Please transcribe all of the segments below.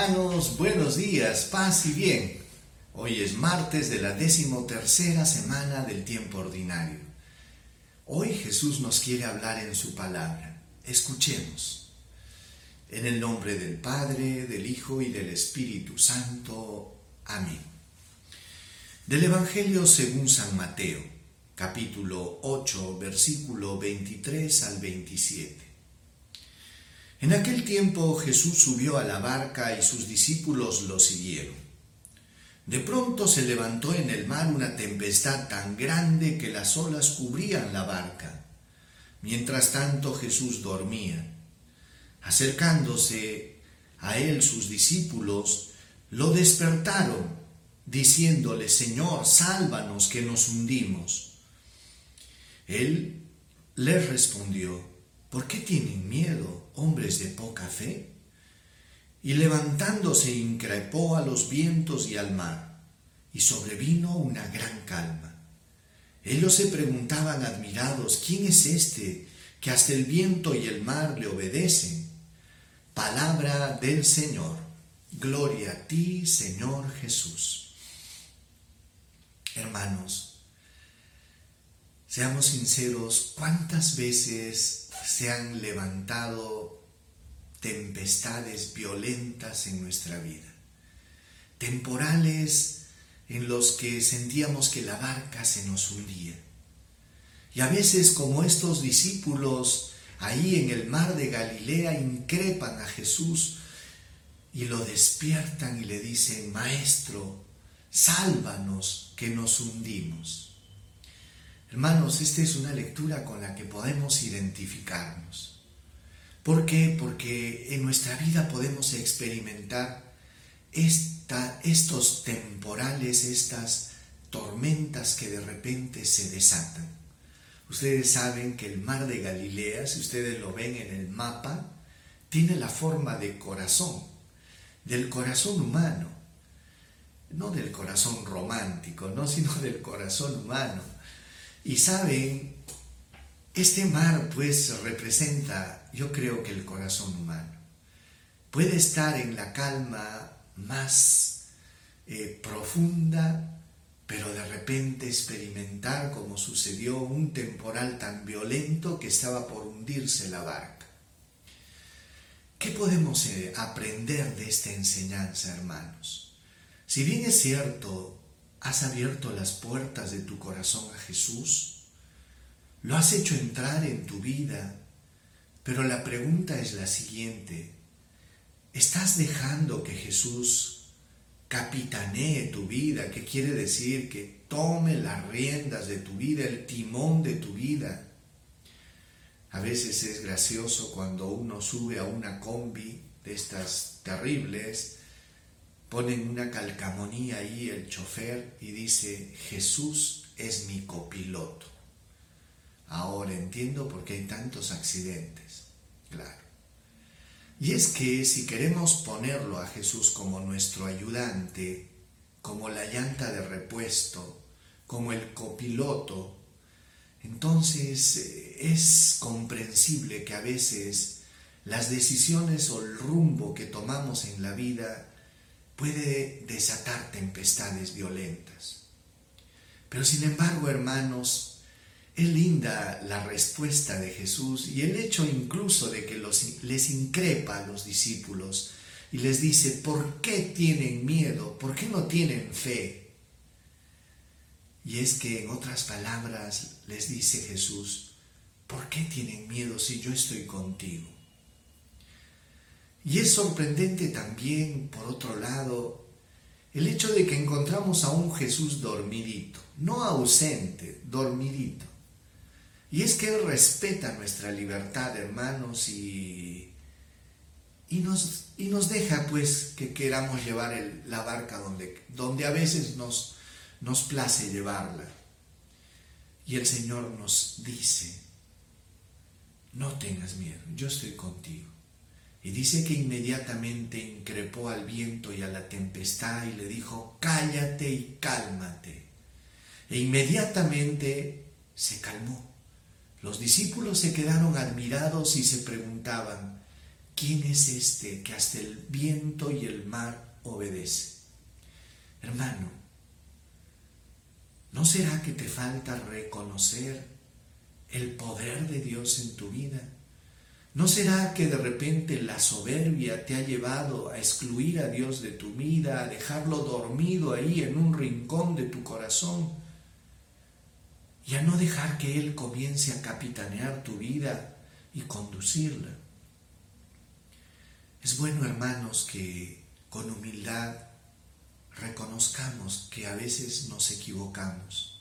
hermanos, buenos días, paz y bien. Hoy es martes de la decimotercera semana del tiempo ordinario. Hoy Jesús nos quiere hablar en su palabra. Escuchemos. En el nombre del Padre, del Hijo y del Espíritu Santo. Amén. Del Evangelio según San Mateo, capítulo 8, versículo 23 al 27. En aquel tiempo Jesús subió a la barca y sus discípulos lo siguieron. De pronto se levantó en el mar una tempestad tan grande que las olas cubrían la barca. Mientras tanto Jesús dormía. Acercándose a él sus discípulos, lo despertaron, diciéndole, Señor, sálvanos que nos hundimos. Él les respondió, ¿por qué tienen miedo? hombres de poca fe? Y levantándose increpó a los vientos y al mar, y sobrevino una gran calma. Ellos se preguntaban admirados, ¿quién es este que hasta el viento y el mar le obedecen? Palabra del Señor. Gloria a ti, Señor Jesús. Hermanos, seamos sinceros, ¿cuántas veces se han levantado tempestades violentas en nuestra vida, temporales en los que sentíamos que la barca se nos hundía. Y a veces como estos discípulos ahí en el mar de Galilea increpan a Jesús y lo despiertan y le dicen, Maestro, sálvanos que nos hundimos. Hermanos, esta es una lectura con la que podemos identificarnos. ¿Por qué? Porque en nuestra vida podemos experimentar esta, estos temporales, estas tormentas que de repente se desatan. Ustedes saben que el mar de Galilea, si ustedes lo ven en el mapa, tiene la forma de corazón, del corazón humano, no del corazón romántico, no, sino del corazón humano y saben, este mar pues representa, yo creo que el corazón humano. Puede estar en la calma más eh, profunda, pero de repente experimentar como sucedió un temporal tan violento que estaba por hundirse la barca. ¿Qué podemos eh, aprender de esta enseñanza, hermanos? Si bien es cierto, ¿Has abierto las puertas de tu corazón a Jesús? ¿Lo has hecho entrar en tu vida? Pero la pregunta es la siguiente. ¿Estás dejando que Jesús capitanee tu vida? ¿Qué quiere decir? Que tome las riendas de tu vida, el timón de tu vida. A veces es gracioso cuando uno sube a una combi de estas terribles ponen una calcamonía ahí el chofer y dice, Jesús es mi copiloto. Ahora entiendo por qué hay tantos accidentes. Claro. Y es que si queremos ponerlo a Jesús como nuestro ayudante, como la llanta de repuesto, como el copiloto, entonces eh, es comprensible que a veces las decisiones o el rumbo que tomamos en la vida puede desatar tempestades violentas. Pero sin embargo, hermanos, es linda la respuesta de Jesús y el hecho incluso de que los, les increpa a los discípulos y les dice, ¿por qué tienen miedo? ¿Por qué no tienen fe? Y es que en otras palabras les dice Jesús, ¿por qué tienen miedo si yo estoy contigo? Y es sorprendente también, por otro lado, el hecho de que encontramos a un Jesús dormidito, no ausente, dormidito. Y es que Él respeta nuestra libertad, hermanos, y, y, nos, y nos deja pues que queramos llevar la barca donde, donde a veces nos, nos place llevarla. Y el Señor nos dice, no tengas miedo, yo estoy contigo. Y dice que inmediatamente increpó al viento y a la tempestad y le dijo, cállate y cálmate. E inmediatamente se calmó. Los discípulos se quedaron admirados y se preguntaban, ¿quién es este que hasta el viento y el mar obedece. Hermano, ¿no será que te falta reconocer el poder de Dios en tu vida? ¿No será que de repente la soberbia te ha llevado a excluir a Dios de tu vida, a dejarlo dormido ahí en un rincón de tu corazón y a no dejar que Él comience a capitanear tu vida y conducirla? Es bueno, hermanos, que con humildad reconozcamos que a veces nos equivocamos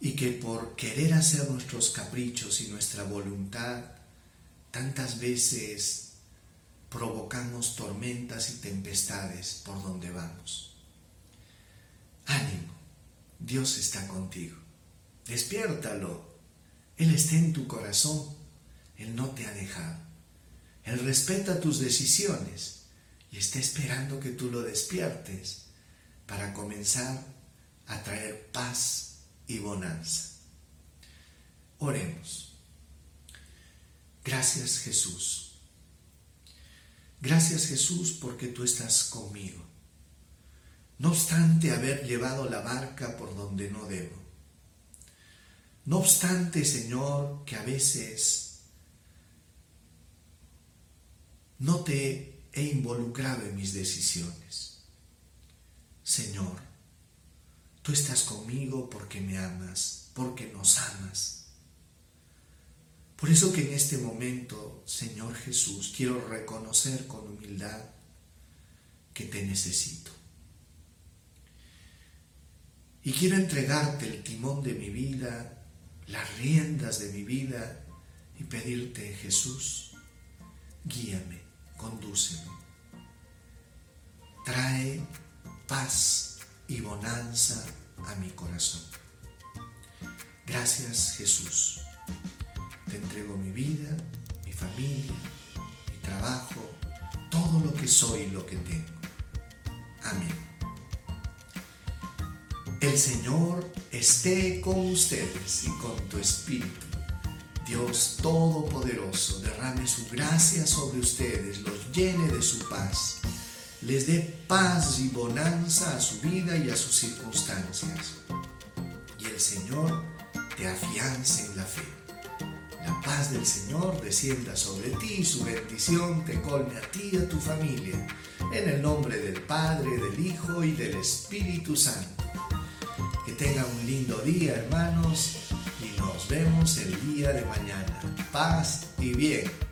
y que por querer hacer nuestros caprichos y nuestra voluntad, tantas veces provocamos tormentas y tempestades por donde vamos. Ánimo, Dios está contigo. Despiértalo. Él está en tu corazón. Él no te ha dejado. Él respeta tus decisiones y está esperando que tú lo despiertes para comenzar a traer paz y bonanza. Oremos. Gracias Jesús. Gracias Jesús porque tú estás conmigo. No obstante haber llevado la barca por donde no debo. No obstante, Señor, que a veces no te he involucrado en mis decisiones. Señor, tú estás conmigo porque me amas, porque nos amas por eso que en este momento, Señor Jesús, quiero reconocer con humildad que te necesito. Y quiero entregarte el timón de mi vida, las riendas de mi vida y pedirte, Jesús, guíame, condúceme. Trae paz y bonanza a mi corazón. Gracias, Jesús te entrego mi vida, mi familia, mi trabajo, todo lo que soy y lo que tengo. Amén. El Señor esté con ustedes y con tu espíritu. Dios Todopoderoso derrame su gracia sobre ustedes, los llene de su paz, les dé paz y bonanza a su vida y a sus circunstancias. Y el Señor te afiance en la fe. La paz del Señor descienda sobre ti y su bendición te colme a ti y a tu familia. En el nombre del Padre, del Hijo y del Espíritu Santo. Que tengan un lindo día, hermanos, y nos vemos el día de mañana. Paz y bien.